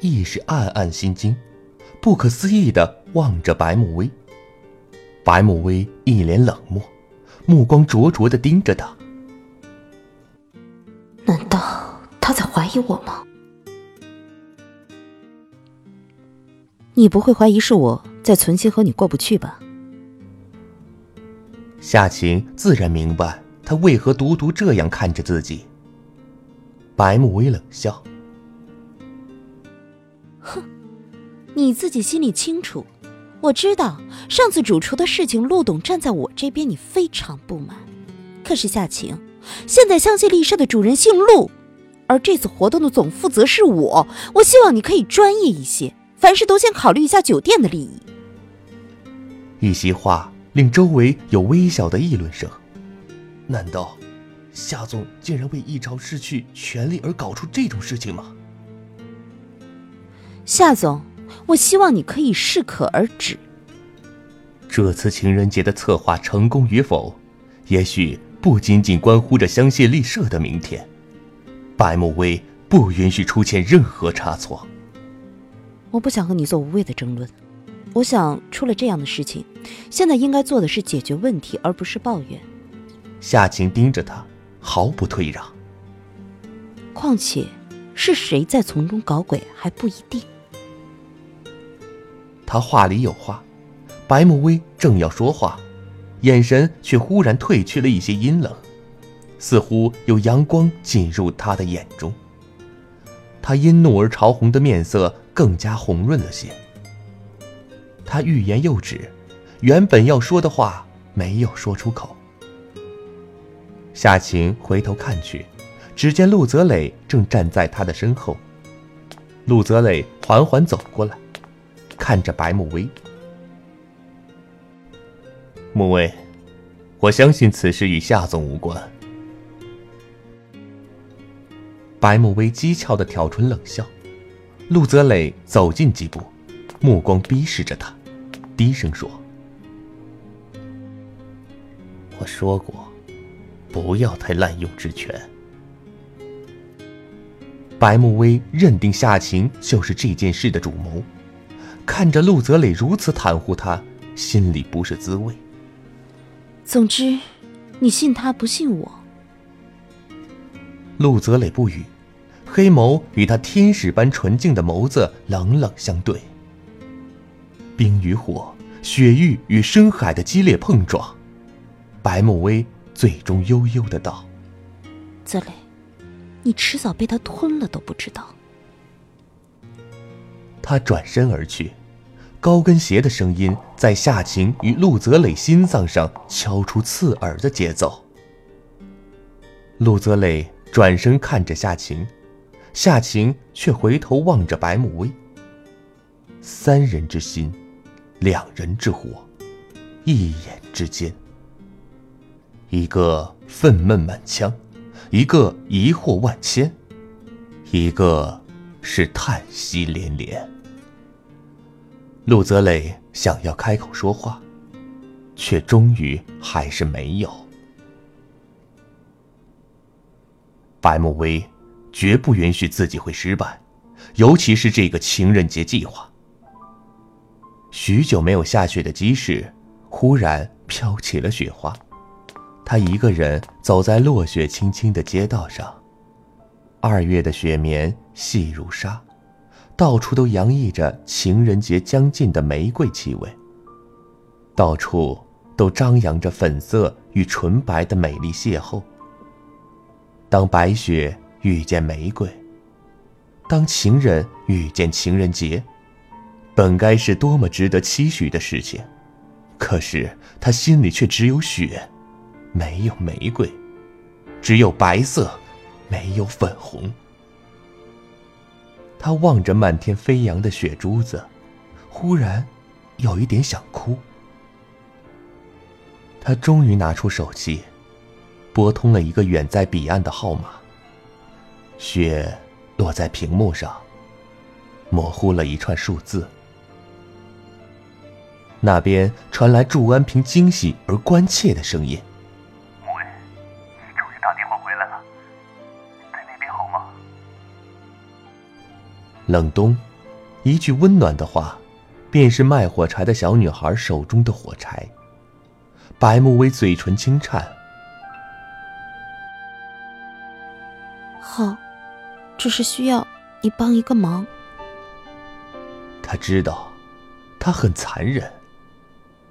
亦是暗暗心惊，不可思议的望着白慕薇。白慕薇一脸冷漠，目光灼灼的盯着他。难道他在怀疑我吗？你不会怀疑是我在存心和你过不去吧？夏晴自然明白他为何独独这样看着自己。白慕薇冷笑。你自己心里清楚。我知道上次主厨的事情，陆董站在我这边，你非常不满。可是夏晴，现在香榭丽舍的主人姓陆，而这次活动的总负责是我。我希望你可以专业一些，凡事都先考虑一下酒店的利益。一席话令周围有微小的议论声。难道夏总竟然为一朝失去权力而搞出这种事情吗？夏总，我希望你可以适可而止。这次情人节的策划成功与否，也许不仅仅关乎着香榭丽舍的明天。白慕薇不允许出现任何差错。我不想和你做无谓的争论。我想，出了这样的事情，现在应该做的是解决问题，而不是抱怨。夏晴盯着他，毫不退让。况且，是谁在从中搞鬼还不一定。他话里有话，白慕薇正要说话，眼神却忽然褪去了一些阴冷，似乎有阳光进入他的眼中。他因怒而潮红的面色更加红润了些。他欲言又止，原本要说的话没有说出口。夏晴回头看去，只见陆泽磊正站在他的身后。陆泽磊缓缓走过来。看着白慕薇，慕薇，我相信此事与夏总无关。白慕薇讥诮的挑唇冷笑，陆泽磊走近几步，目光逼视着他，低声说：“我说过，不要太滥用职权。”白慕薇认定夏晴就是这件事的主谋。看着陆泽磊如此袒护他，心里不是滋味。总之，你信他不信我。陆泽磊不语，黑眸与他天使般纯净的眸子冷冷相对。冰与火，雪域与深海的激烈碰撞。白慕薇最终悠悠的道：“泽磊，你迟早被他吞了都不知道。”他转身而去，高跟鞋的声音在夏晴与陆泽磊心脏上敲出刺耳的节奏。陆泽磊转身看着夏晴，夏晴却回头望着白慕薇。三人之心，两人之火，一眼之间。一个愤懑满腔，一个疑惑万千，一个是叹息连连。陆泽磊想要开口说话，却终于还是没有。白慕薇绝不允许自己会失败，尤其是这个情人节计划。许久没有下雪的集市，忽然飘起了雪花。他一个人走在落雪青青的街道上，二月的雪绵细如纱，到处都洋溢着情人节将近的玫瑰气味。到处都张扬着粉色与纯白的美丽邂逅。当白雪遇见玫瑰，当情人遇见情人节，本该是多么值得期许的事情，可是他心里却只有雪，没有玫瑰，只有白色，没有粉红。他望着漫天飞扬的雪珠子，忽然有一点想哭。他终于拿出手机。拨通了一个远在彼岸的号码。雪落在屏幕上，模糊了一串数字。那边传来祝安平惊喜而关切的声音：“冷冬，一句温暖的话，便是卖火柴的小女孩手中的火柴。白慕薇嘴唇轻颤。好，只是需要你帮一个忙。他知道，他很残忍，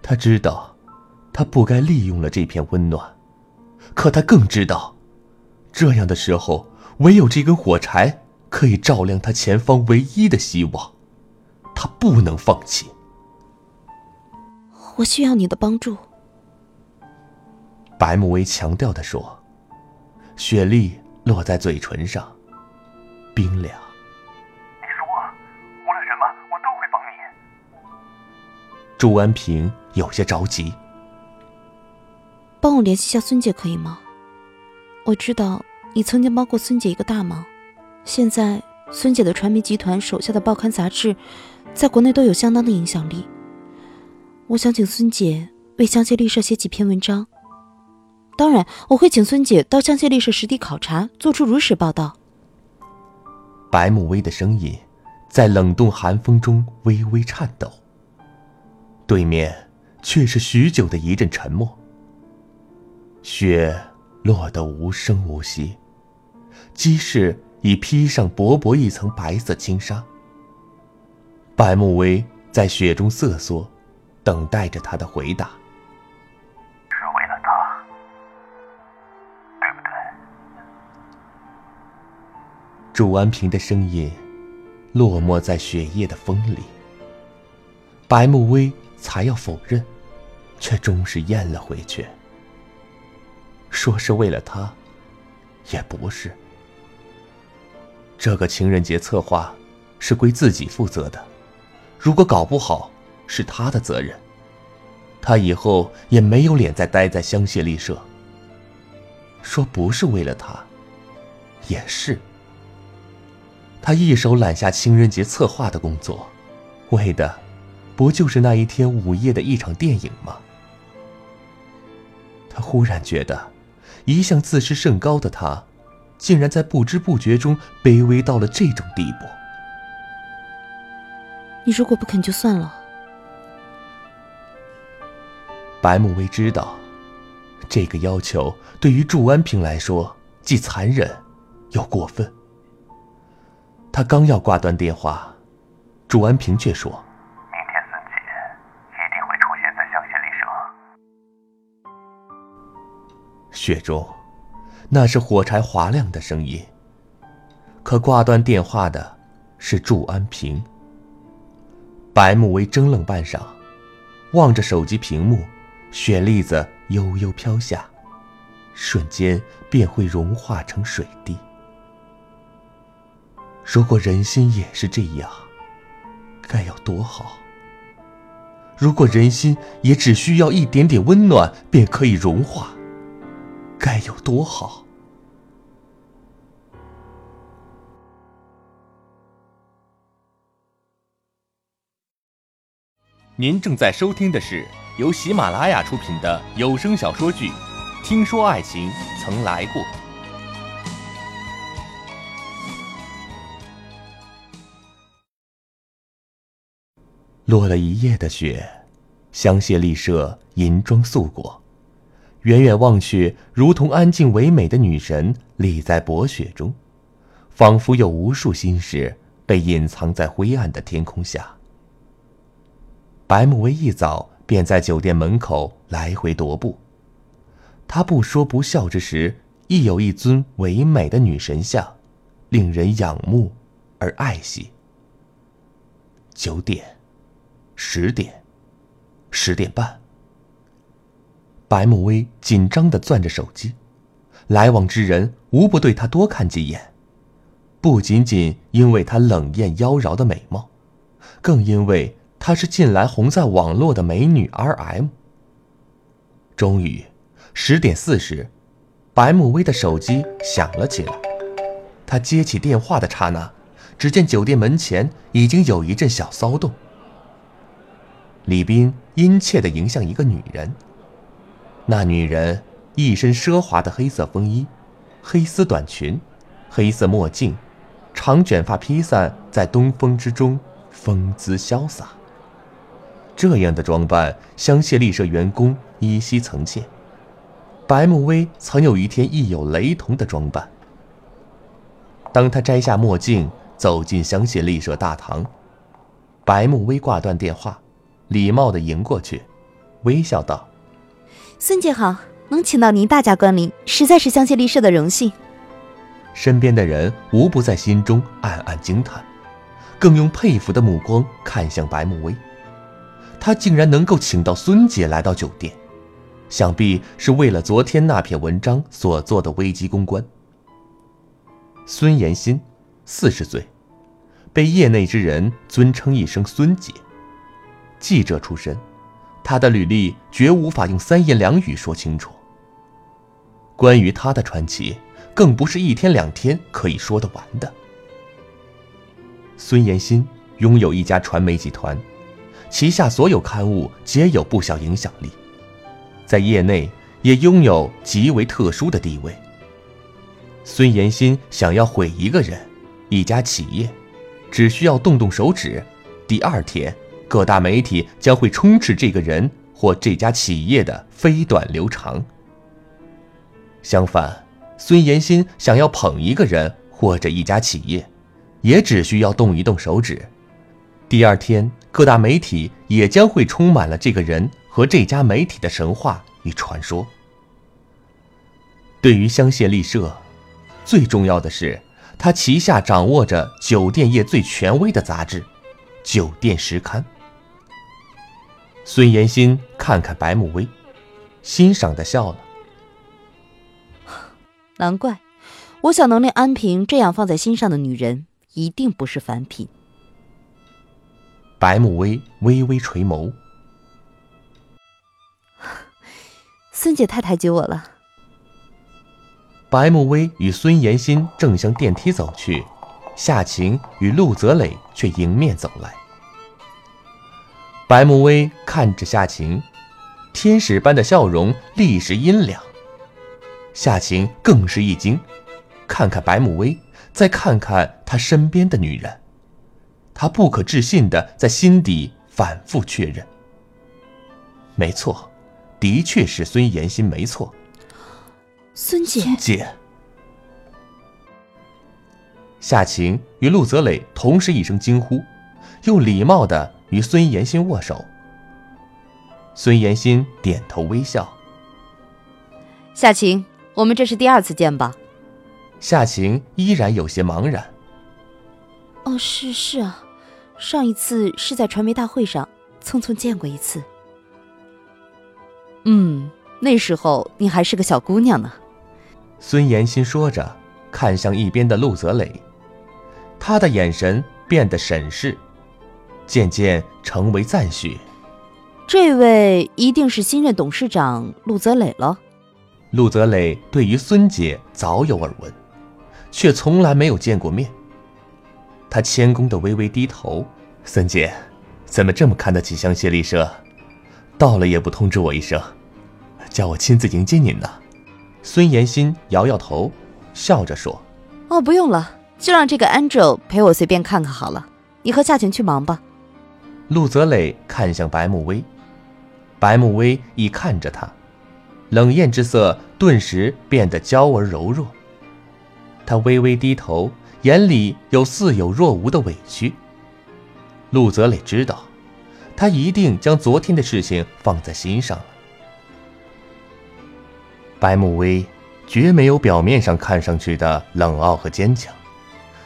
他知道，他不该利用了这片温暖，可他更知道，这样的时候，唯有这根火柴可以照亮他前方唯一的希望，他不能放弃。我需要你的帮助。白慕薇强调的说，雪莉。落在嘴唇上，冰凉。你说，无论什么，我都会帮你。朱安平有些着急。帮我联系下孙姐可以吗？我知道你曾经帮过孙姐一个大忙，现在孙姐的传媒集团手下的报刊杂志，在国内都有相当的影响力。我想请孙姐为香榭丽舍写几篇文章。当然，我会请孙姐到香榭丽舍实地考察，做出如实报道。白慕薇的声音在冷冻寒风中微微颤抖。对面却是许久的一阵沉默。雪落得无声无息，鸡是已披上薄薄一层白色轻纱。白慕薇在雪中瑟缩，等待着他的回答。是为了他，对不对祝安平的声音落寞在雪夜的风里。白慕薇才要否认，却终是咽了回去。说是为了他，也不是。这个情人节策划是归自己负责的，如果搞不好，是他的责任。他以后也没有脸再待在香榭丽舍。说不是为了他，也是。他一手揽下情人节策划的工作，为的，不就是那一天午夜的一场电影吗？他忽然觉得，一向自视甚高的他，竟然在不知不觉中卑微到了这种地步。你如果不肯，就算了。白慕薇知道，这个要求对于祝安平来说，既残忍，又过分。他刚要挂断电话，祝安平却说：“明天孙姐一定会出现在香榭丽舍。”雪中，那是火柴划亮的声音。可挂断电话的是祝安平，白慕薇怔愣半晌，望着手机屏幕，雪粒子悠悠飘下，瞬间便会融化成水滴。如果人心也是这样，该有多好！如果人心也只需要一点点温暖便可以融化，该有多好！您正在收听的是由喜马拉雅出品的有声小说剧《听说爱情曾来过》。落了一夜的雪，香榭丽舍银装素裹，远远望去，如同安静唯美的女神立在薄雪中，仿佛有无数心事被隐藏在灰暗的天空下。白慕薇一早便在酒店门口来回踱步。她不说不笑之时，亦有一尊唯美的女神像，令人仰慕而爱惜。九点，十点，十点半。白慕薇紧张的攥着手机，来往之人无不对她多看几眼，不仅仅因为她冷艳妖娆的美貌，更因为。她是近来红在网络的美女 R.M。终于，十点四十，白慕薇的手机响了起来。她接起电话的刹那，只见酒店门前已经有一阵小骚动。李斌殷切地迎向一个女人。那女人一身奢华的黑色风衣，黑丝短裙，黑色墨镜，长卷发披散在东风之中，风姿潇洒。这样的装扮，香榭丽舍员工依稀曾见。白慕薇曾有一天亦有雷同的装扮。当他摘下墨镜，走进香榭丽舍大堂，白慕薇挂断电话，礼貌地迎过去，微笑道：“孙姐好，能请到您大驾光临，实在是香榭丽舍的荣幸。”身边的人无不在心中暗暗惊叹，更用佩服的目光看向白慕薇。他竟然能够请到孙姐来到酒店，想必是为了昨天那篇文章所做的危机公关。孙妍心，四十岁，被业内之人尊称一声“孙姐”。记者出身，他的履历绝无法用三言两语说清楚。关于他的传奇，更不是一天两天可以说得完的。孙妍心拥有一家传媒集团。旗下所有刊物皆有不小影响力，在业内也拥有极为特殊的地位。孙延新想要毁一个人、一家企业，只需要动动手指，第二天各大媒体将会充斥这个人或这家企业的飞短流长。相反，孙延新想要捧一个人或者一家企业，也只需要动一动手指，第二天。各大媒体也将会充满了这个人和这家媒体的神话与传说。对于香榭丽舍，最重要的是，他旗下掌握着酒店业最权威的杂志《酒店时刊》。孙延新看看白慕薇，欣赏的笑了。难怪，我想能令安平这样放在心上的女人，一定不是凡品。白慕薇微微垂眸，孙姐太抬举我了。白慕薇与孙延新正向电梯走去，夏晴与陆泽磊却迎面走来。白慕薇看着夏晴，天使般的笑容立时阴凉。夏晴更是一惊，看看白慕薇，再看看她身边的女人。他不可置信的在心底反复确认：“没错，的确是孙妍心，没错。”孙姐，孙姐，夏晴与陆泽磊同时一声惊呼，又礼貌的与孙妍心握手。孙妍心点头微笑：“夏晴，我们这是第二次见吧？”夏晴依然有些茫然：“哦，是是啊。”上一次是在传媒大会上匆匆见过一次。嗯，那时候你还是个小姑娘呢。孙妍心说着，看向一边的陆泽磊，他的眼神变得审视，渐渐成为赞许。这位一定是新任董事长陆泽磊了。陆泽磊对于孙姐早有耳闻，却从来没有见过面。他谦恭的微微低头：“孙姐，怎么这么看得起香榭丽舍？到了也不通知我一声，叫我亲自迎接您呢？”孙妍心摇摇头，笑着说：“哦，不用了，就让这个 Angel 陪我随便看看好了。你和夏晴去忙吧。”陆泽磊看向白慕薇，白慕薇一看着他，冷艳之色顿时变得娇而柔弱。他微微低头。眼里有似有若无的委屈。陆泽磊知道，他一定将昨天的事情放在心上了。白慕薇绝没有表面上看上去的冷傲和坚强，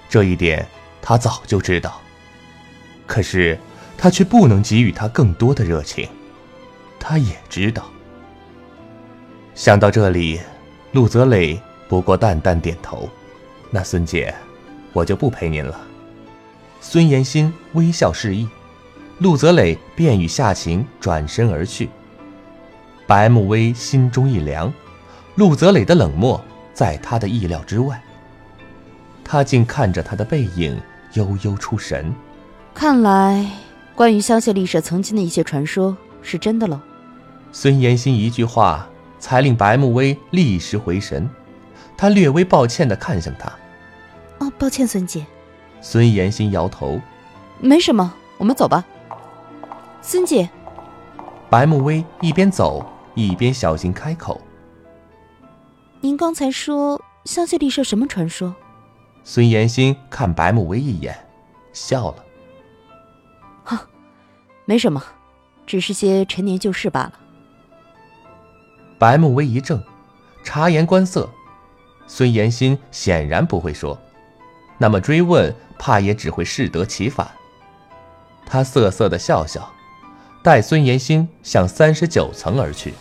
这一点他早就知道。可是他却不能给予他更多的热情，他也知道。想到这里，陆泽磊不过淡淡点头：“那孙姐。”我就不陪您了。孙延新微笑示意，陆泽磊便与夏晴转身而去。白慕薇心中一凉，陆泽磊的冷漠在他的意料之外。他竟看着他的背影，悠悠出神。看来，关于香榭丽舍曾经的一些传说是真的喽。孙延新一句话，才令白慕薇立时回神。他略微抱歉地看向他。哦，抱歉，孙姐。孙妍心摇头，没什么，我们走吧。孙姐。白慕薇一边走一边小心开口：“您刚才说香榭丽舍什么传说？”孙妍心看白慕薇一眼，笑了：“哈，没什么，只是些陈年旧事罢了。”白慕薇一怔，察言观色，孙妍心显然不会说。那么追问，怕也只会适得其反。他瑟瑟的笑笑，带孙延新向三十九层而去。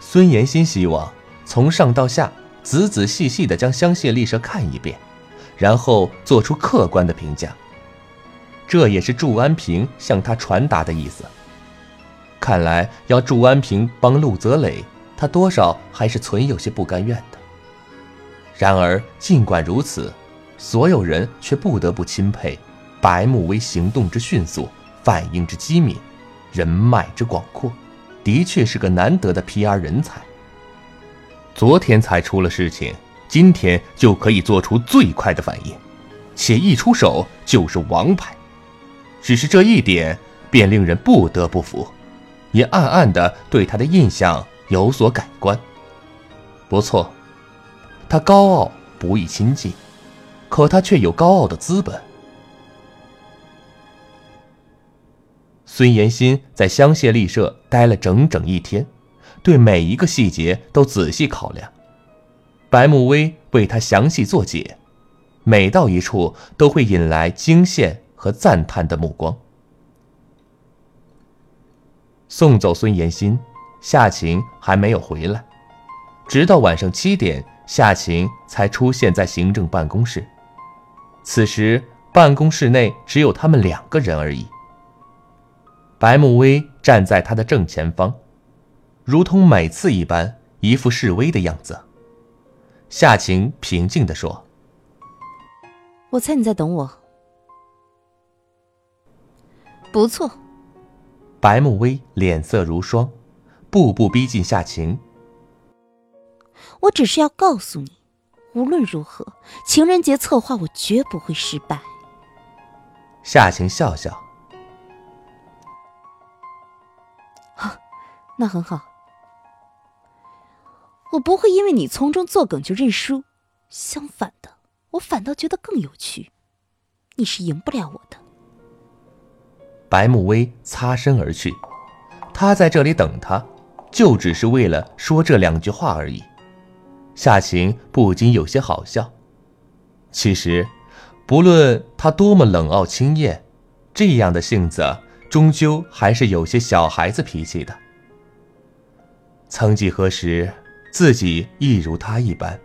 孙延新希望从上到下仔仔细细的将香榭丽舍看一遍，然后做出客观的评价。这也是祝安平向他传达的意思。看来要祝安平帮陆泽磊，他多少还是存有些不甘愿的。然而，尽管如此，所有人却不得不钦佩白慕薇行动之迅速，反应之机敏，人脉之广阔，的确是个难得的 PR 人才。昨天才出了事情，今天就可以做出最快的反应，且一出手就是王牌。只是这一点，便令人不得不服，也暗暗的对他的印象有所改观。不错。他高傲不易亲近，可他却有高傲的资本。孙延新在香榭丽舍待了整整一天，对每一个细节都仔细考量。白慕薇为他详细作解，每到一处都会引来惊羡和赞叹的目光。送走孙延新，夏晴还没有回来，直到晚上七点。夏晴才出现在行政办公室。此时，办公室内只有他们两个人而已。白慕薇站在他的正前方，如同每次一般，一副示威的样子。夏晴平静地说：“我猜你在等我。”不错。白慕薇脸色如霜，步步逼近夏晴。我只是要告诉你，无论如何，情人节策划我绝不会失败。夏晴笑笑，好，那很好。我不会因为你从中作梗就认输，相反的，我反倒觉得更有趣。你是赢不了我的。白慕薇擦身而去，他在这里等他，就只是为了说这两句话而已。夏晴不禁有些好笑。其实，不论他多么冷傲清艳，这样的性子终究还是有些小孩子脾气的。曾几何时，自己亦如他一般，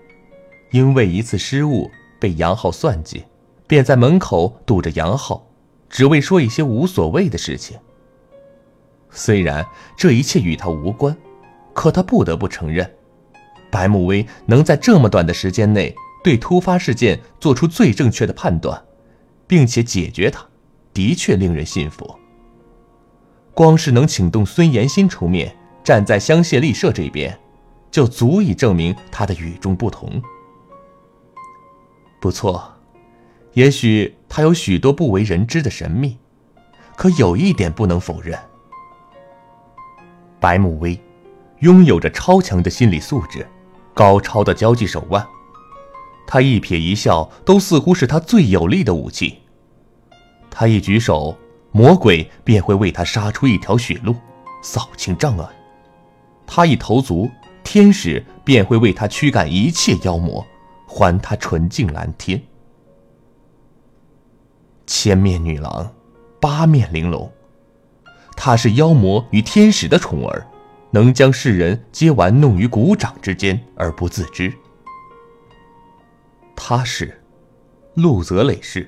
因为一次失误被杨浩算计，便在门口堵着杨浩，只为说一些无所谓的事情。虽然这一切与他无关，可他不得不承认，白慕薇能在这么短的时间内对突发事件做出最正确的判断，并且解决它，的确令人信服。光是能请动孙延新出面站在香榭丽舍这边，就足以证明他的与众不同。不错，也许他有许多不为人知的神秘，可有一点不能否认。白慕薇，拥有着超强的心理素质，高超的交际手腕。他一撇一笑，都似乎是他最有力的武器。他一举手，魔鬼便会为他杀出一条血路，扫清障碍；他一投足，天使便会为他驱赶一切妖魔，还他纯净蓝天。千面女郎，八面玲珑。她是妖魔与天使的宠儿，能将世人皆玩弄于股掌之间而不自知。他是，陆泽磊是，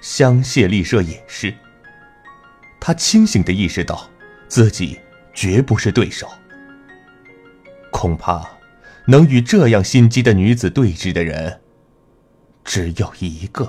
香榭丽舍也是。他清醒的意识到，自己绝不是对手。恐怕，能与这样心机的女子对峙的人，只有一个。